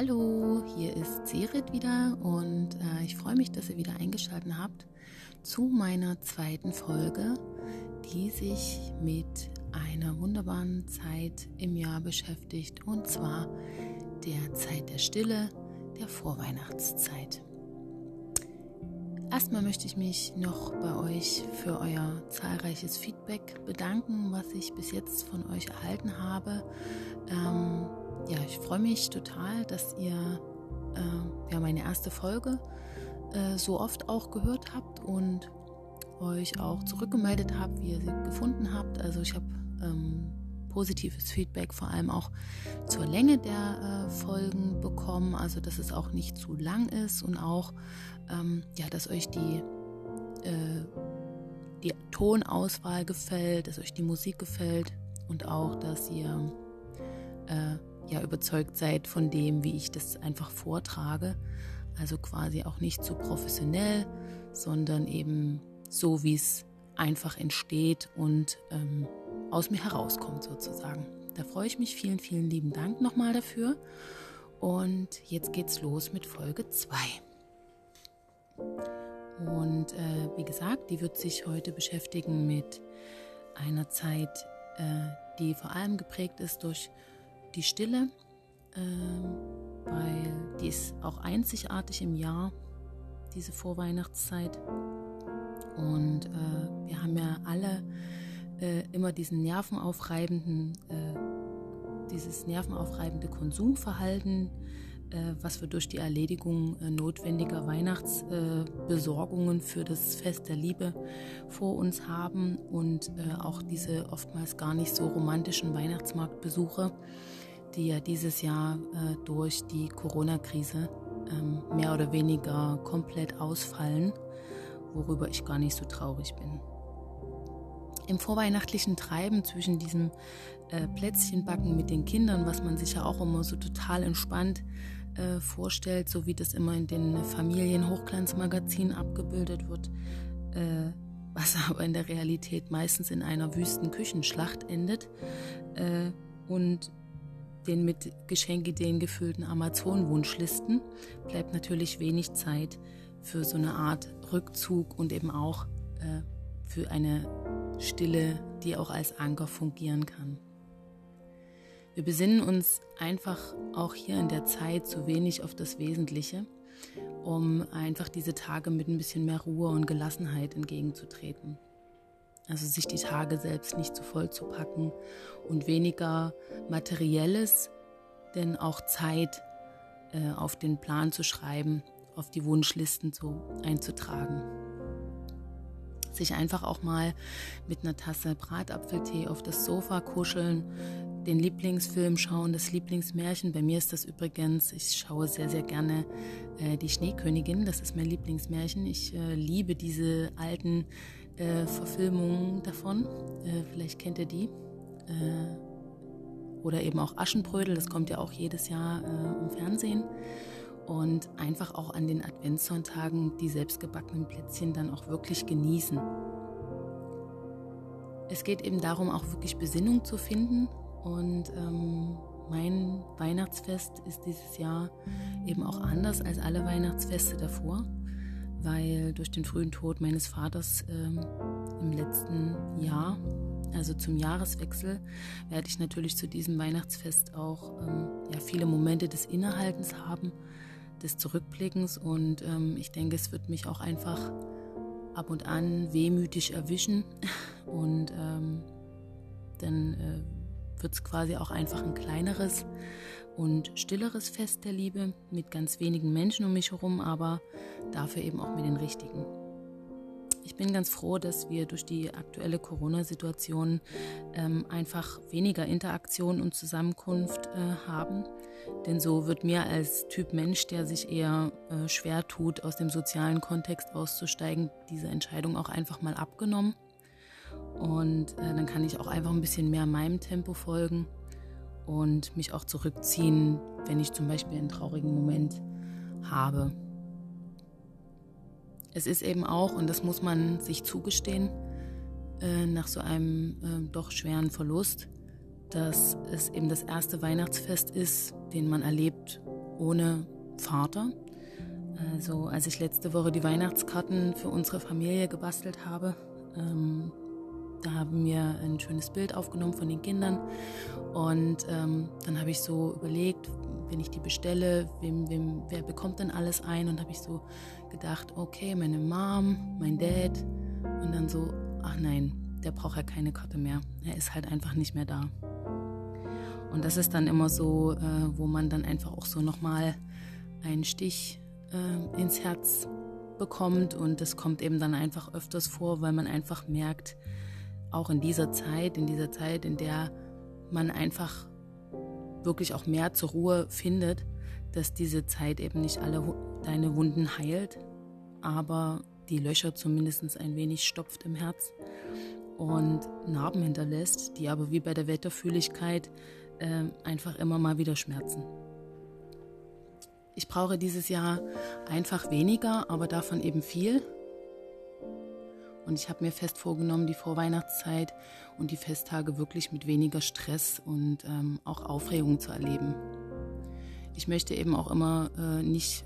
Hallo, hier ist Serit wieder und äh, ich freue mich, dass ihr wieder eingeschaltet habt zu meiner zweiten Folge, die sich mit einer wunderbaren Zeit im Jahr beschäftigt und zwar der Zeit der Stille, der Vorweihnachtszeit. Erstmal möchte ich mich noch bei euch für euer zahlreiches Feedback bedanken, was ich bis jetzt von euch erhalten habe. Ähm, ja, ich freue mich total, dass ihr äh, ja, meine erste Folge äh, so oft auch gehört habt und euch auch zurückgemeldet habt, wie ihr sie gefunden habt. Also ich habe ähm, positives Feedback vor allem auch zur Länge der äh, Folgen bekommen, also dass es auch nicht zu lang ist und auch, ähm, ja, dass euch die, äh, die Tonauswahl gefällt, dass euch die Musik gefällt und auch, dass ihr äh, ja überzeugt seid von dem, wie ich das einfach vortrage. Also quasi auch nicht zu professionell, sondern eben so, wie es einfach entsteht und ähm, aus mir herauskommt sozusagen. Da freue ich mich. Vielen, vielen lieben Dank nochmal dafür. Und jetzt geht's los mit Folge 2. Und äh, wie gesagt, die wird sich heute beschäftigen mit einer Zeit, äh, die vor allem geprägt ist durch die Stille, äh, weil die ist auch einzigartig im Jahr, diese Vorweihnachtszeit. Und äh, wir haben ja alle äh, immer diesen nervenaufreibenden, äh, dieses nervenaufreibende Konsumverhalten, was wir durch die Erledigung äh, notwendiger Weihnachtsbesorgungen für das Fest der Liebe vor uns haben und auch diese oftmals gar nicht so romantischen Weihnachtsmarktbesuche die ja dieses Jahr äh, durch die Corona-Krise ähm, mehr oder weniger komplett ausfallen, worüber ich gar nicht so traurig bin. Im vorweihnachtlichen Treiben zwischen diesem äh, Plätzchenbacken mit den Kindern, was man sich ja auch immer so total entspannt äh, vorstellt, so wie das immer in den Familien-Hochglanzmagazinen abgebildet wird, äh, was aber in der Realität meistens in einer wüsten Küchenschlacht endet. Äh, und den mit Geschenkideen gefüllten Amazon-Wunschlisten bleibt natürlich wenig Zeit für so eine Art Rückzug und eben auch äh, für eine Stille, die auch als Anker fungieren kann. Wir besinnen uns einfach auch hier in der Zeit zu wenig auf das Wesentliche, um einfach diese Tage mit ein bisschen mehr Ruhe und Gelassenheit entgegenzutreten. Also sich die Tage selbst nicht zu voll zu packen und weniger materielles, denn auch Zeit äh, auf den Plan zu schreiben, auf die Wunschlisten so einzutragen. Sich einfach auch mal mit einer Tasse Bratapfeltee auf das Sofa kuscheln, den Lieblingsfilm schauen, das Lieblingsmärchen. Bei mir ist das übrigens, ich schaue sehr, sehr gerne äh, die Schneekönigin. Das ist mein Lieblingsmärchen. Ich äh, liebe diese alten äh, Verfilmungen davon. Äh, vielleicht kennt ihr die. Äh, oder eben auch Aschenbrödel, das kommt ja auch jedes Jahr äh, im Fernsehen. Und einfach auch an den Adventssonntagen die selbstgebackenen Plätzchen dann auch wirklich genießen. Es geht eben darum, auch wirklich Besinnung zu finden. Und ähm, mein Weihnachtsfest ist dieses Jahr eben auch anders als alle Weihnachtsfeste davor weil durch den frühen Tod meines Vaters ähm, im letzten Jahr, also zum Jahreswechsel, werde ich natürlich zu diesem Weihnachtsfest auch ähm, ja, viele Momente des Innehaltens haben, des Zurückblickens und ähm, ich denke, es wird mich auch einfach ab und an wehmütig erwischen. Und ähm, dann äh, wird es quasi auch einfach ein kleineres und stilleres Fest der Liebe mit ganz wenigen Menschen um mich herum, aber dafür eben auch mit den richtigen. Ich bin ganz froh, dass wir durch die aktuelle Corona-Situation ähm, einfach weniger Interaktion und Zusammenkunft äh, haben. Denn so wird mir als Typ Mensch, der sich eher äh, schwer tut, aus dem sozialen Kontext auszusteigen, diese Entscheidung auch einfach mal abgenommen. Und äh, dann kann ich auch einfach ein bisschen mehr meinem Tempo folgen und mich auch zurückziehen, wenn ich zum Beispiel einen traurigen Moment habe. Es ist eben auch, und das muss man sich zugestehen, äh, nach so einem äh, doch schweren Verlust, dass es eben das erste Weihnachtsfest ist, den man erlebt, ohne Vater. Also als ich letzte Woche die Weihnachtskarten für unsere Familie gebastelt habe, ähm, da haben wir ein schönes Bild aufgenommen von den Kindern. Und ähm, dann habe ich so überlegt, wenn ich die bestelle, wem, wem, wer bekommt denn alles ein? Und habe ich so gedacht, okay, meine Mom, mein Dad. Und dann so, ach nein, der braucht ja keine Karte mehr, er ist halt einfach nicht mehr da. Und das ist dann immer so, äh, wo man dann einfach auch so nochmal einen Stich äh, ins Herz bekommt. Und das kommt eben dann einfach öfters vor, weil man einfach merkt, auch in dieser Zeit, in dieser Zeit, in der man einfach wirklich auch mehr zur Ruhe findet, dass diese Zeit eben nicht alle deine Wunden heilt, aber die Löcher zumindest ein wenig stopft im Herz und Narben hinterlässt, die aber wie bei der Wetterfühligkeit äh, einfach immer mal wieder schmerzen. Ich brauche dieses Jahr einfach weniger, aber davon eben viel. Und ich habe mir fest vorgenommen, die Vorweihnachtszeit und die Festtage wirklich mit weniger Stress und ähm, auch Aufregung zu erleben. Ich möchte eben auch immer äh, nicht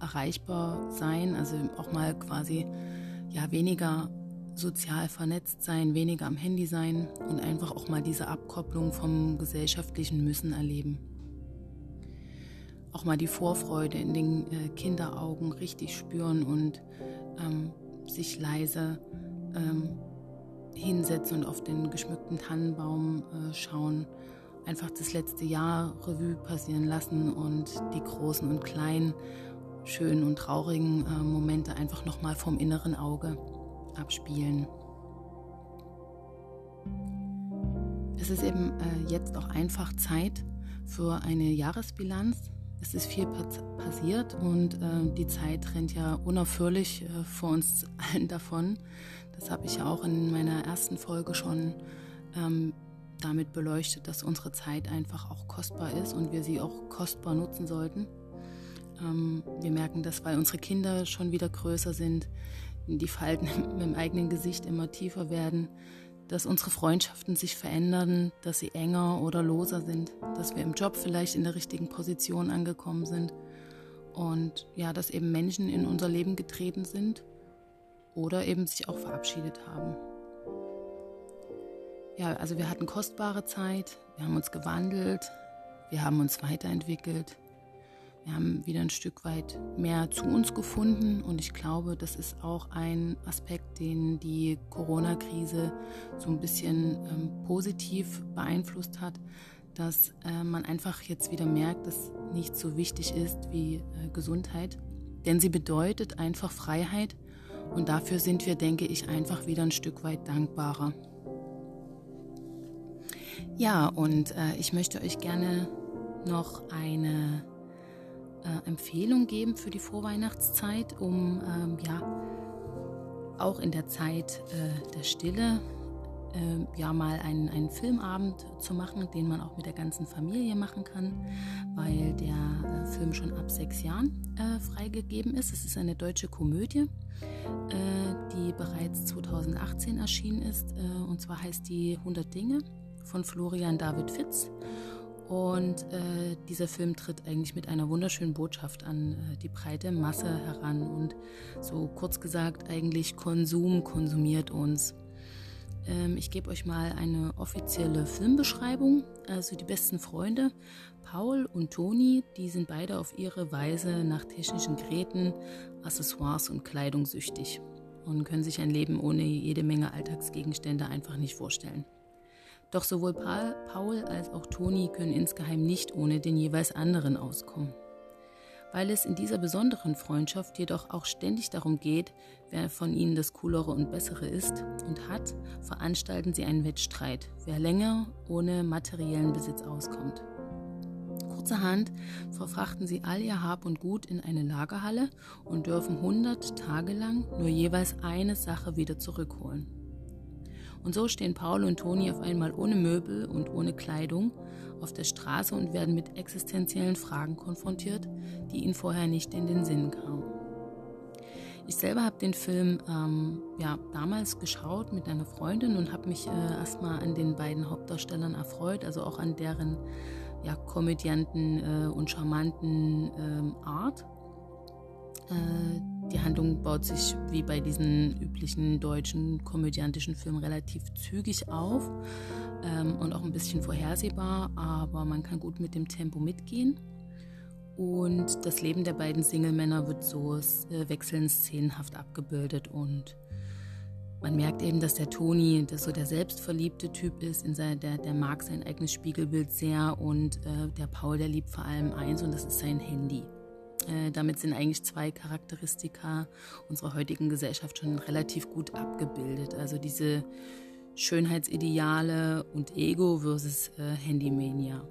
erreichbar sein, also auch mal quasi ja weniger sozial vernetzt sein, weniger am Handy sein und einfach auch mal diese Abkopplung vom gesellschaftlichen Müssen erleben auch mal die Vorfreude in den äh, Kinderaugen richtig spüren und ähm, sich leise ähm, hinsetzen und auf den geschmückten Tannenbaum äh, schauen. Einfach das letzte Jahr Revue passieren lassen und die großen und kleinen, schönen und traurigen äh, Momente einfach nochmal vom inneren Auge abspielen. Es ist eben äh, jetzt auch einfach Zeit für eine Jahresbilanz es ist viel passiert und äh, die Zeit rennt ja unaufhörlich äh, vor uns allen davon. Das habe ich ja auch in meiner ersten Folge schon ähm, damit beleuchtet, dass unsere Zeit einfach auch kostbar ist und wir sie auch kostbar nutzen sollten. Ähm, wir merken das, weil unsere Kinder schon wieder größer sind, die Falten im eigenen Gesicht immer tiefer werden, dass unsere Freundschaften sich verändern, dass sie enger oder loser sind, dass wir im Job vielleicht in der richtigen Position angekommen sind und ja, dass eben Menschen in unser Leben getreten sind oder eben sich auch verabschiedet haben. Ja, also wir hatten kostbare Zeit, wir haben uns gewandelt, wir haben uns weiterentwickelt wir haben wieder ein Stück weit mehr zu uns gefunden und ich glaube, das ist auch ein Aspekt, den die Corona-Krise so ein bisschen ähm, positiv beeinflusst hat, dass äh, man einfach jetzt wieder merkt, dass nichts so wichtig ist wie äh, Gesundheit, denn sie bedeutet einfach Freiheit und dafür sind wir, denke ich, einfach wieder ein Stück weit dankbarer. Ja, und äh, ich möchte euch gerne noch eine äh, Empfehlung geben für die Vorweihnachtszeit, um ähm, ja auch in der Zeit äh, der Stille äh, ja mal einen, einen Filmabend zu machen, den man auch mit der ganzen Familie machen kann, weil der äh, Film schon ab sechs Jahren äh, freigegeben ist. Es ist eine deutsche Komödie, äh, die bereits 2018 erschienen ist. und zwar heißt die 100 Dinge von Florian David Fitz. Und äh, dieser Film tritt eigentlich mit einer wunderschönen Botschaft an äh, die breite Masse heran. Und so kurz gesagt, eigentlich Konsum konsumiert uns. Ähm, ich gebe euch mal eine offizielle Filmbeschreibung. Also die besten Freunde, Paul und Toni, die sind beide auf ihre Weise nach technischen Geräten, Accessoires und Kleidung süchtig und können sich ein Leben ohne jede Menge Alltagsgegenstände einfach nicht vorstellen. Doch sowohl Paul als auch Toni können insgeheim nicht ohne den jeweils anderen auskommen. Weil es in dieser besonderen Freundschaft jedoch auch ständig darum geht, wer von ihnen das Coolere und Bessere ist und hat, veranstalten sie einen Wettstreit, wer länger ohne materiellen Besitz auskommt. Kurzerhand verfrachten sie all ihr Hab und Gut in eine Lagerhalle und dürfen 100 Tage lang nur jeweils eine Sache wieder zurückholen. Und so stehen Paul und Toni auf einmal ohne Möbel und ohne Kleidung auf der Straße und werden mit existenziellen Fragen konfrontiert, die ihnen vorher nicht in den Sinn kamen. Ich selber habe den Film ähm, ja, damals geschaut mit einer Freundin und habe mich äh, erstmal an den beiden Hauptdarstellern erfreut, also auch an deren ja, komödianten äh, und charmanten ähm, Art. Äh, die Handlung baut sich wie bei diesen üblichen deutschen komödiantischen Filmen relativ zügig auf ähm, und auch ein bisschen vorhersehbar, aber man kann gut mit dem Tempo mitgehen. Und das Leben der beiden Single-Männer wird so äh, wechselnd szenenhaft abgebildet und man merkt eben, dass der Toni das so der selbstverliebte Typ ist, in sein, der, der mag sein eigenes Spiegelbild sehr und äh, der Paul, der liebt vor allem eins und das ist sein Handy. Äh, damit sind eigentlich zwei Charakteristika unserer heutigen Gesellschaft schon relativ gut abgebildet. Also diese Schönheitsideale und Ego versus äh, Handymania.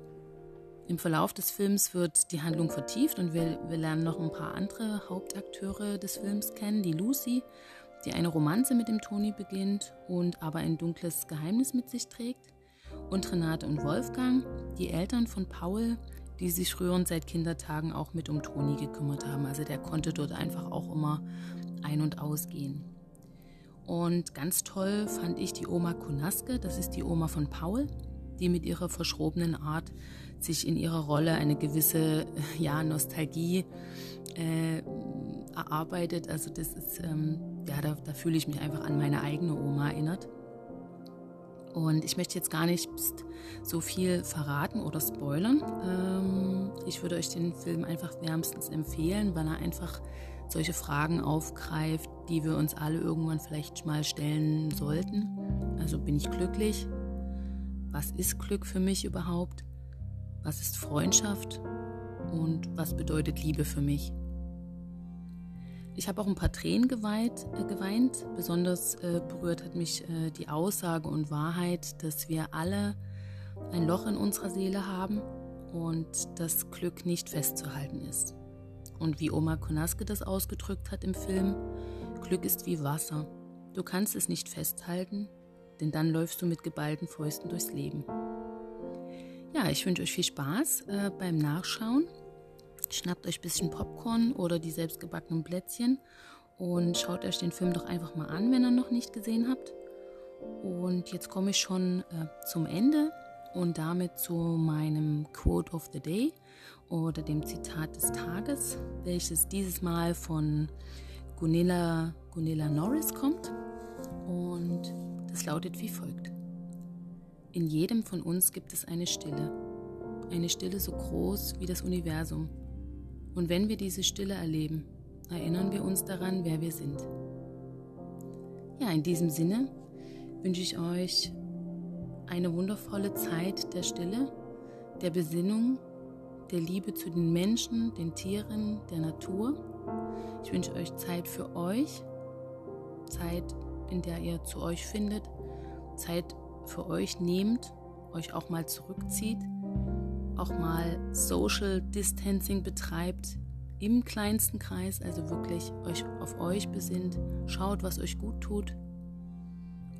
Im Verlauf des Films wird die Handlung vertieft und wir, wir lernen noch ein paar andere Hauptakteure des Films kennen. Die Lucy, die eine Romanze mit dem Toni beginnt und aber ein dunkles Geheimnis mit sich trägt. Und Renate und Wolfgang, die Eltern von Paul, die sich rührend seit Kindertagen auch mit um Toni gekümmert haben. Also der konnte dort einfach auch immer ein- und ausgehen. Und ganz toll fand ich die Oma Kunaske, das ist die Oma von Paul, die mit ihrer verschrobenen Art sich in ihrer Rolle eine gewisse ja, Nostalgie äh, erarbeitet. Also das ist, ähm, ja, da, da fühle ich mich einfach an meine eigene Oma erinnert. Und ich möchte jetzt gar nicht so viel verraten oder spoilern. Ähm, ich würde euch den Film einfach wärmstens empfehlen, weil er einfach solche Fragen aufgreift, die wir uns alle irgendwann vielleicht mal stellen sollten. Also bin ich glücklich? Was ist Glück für mich überhaupt? Was ist Freundschaft? Und was bedeutet Liebe für mich? Ich habe auch ein paar Tränen geweint. Äh, geweint. Besonders äh, berührt hat mich äh, die Aussage und Wahrheit, dass wir alle ein Loch in unserer Seele haben und das Glück nicht festzuhalten ist. Und wie Oma Konaske das ausgedrückt hat im Film, Glück ist wie Wasser. Du kannst es nicht festhalten, denn dann läufst du mit geballten Fäusten durchs Leben. Ja, ich wünsche euch viel Spaß äh, beim Nachschauen. Schnappt euch ein bisschen Popcorn oder die selbstgebackenen Plätzchen und schaut euch den Film doch einfach mal an, wenn ihr noch nicht gesehen habt. Und jetzt komme ich schon äh, zum Ende und damit zu meinem Quote of the Day oder dem Zitat des Tages, welches dieses Mal von Gunilla, Gunilla Norris kommt. Und das lautet wie folgt. In jedem von uns gibt es eine Stille. Eine Stille so groß wie das Universum und wenn wir diese Stille erleben, erinnern wir uns daran, wer wir sind. Ja, in diesem Sinne wünsche ich euch eine wundervolle Zeit der Stille, der Besinnung, der Liebe zu den Menschen, den Tieren, der Natur. Ich wünsche euch Zeit für euch, Zeit, in der ihr zu euch findet, Zeit für euch nehmt, euch auch mal zurückzieht auch mal Social Distancing betreibt im kleinsten Kreis, also wirklich euch auf euch besinnt, schaut, was euch gut tut.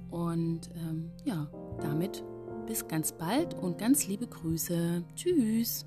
Und ähm, ja, damit bis ganz bald und ganz liebe Grüße. Tschüss.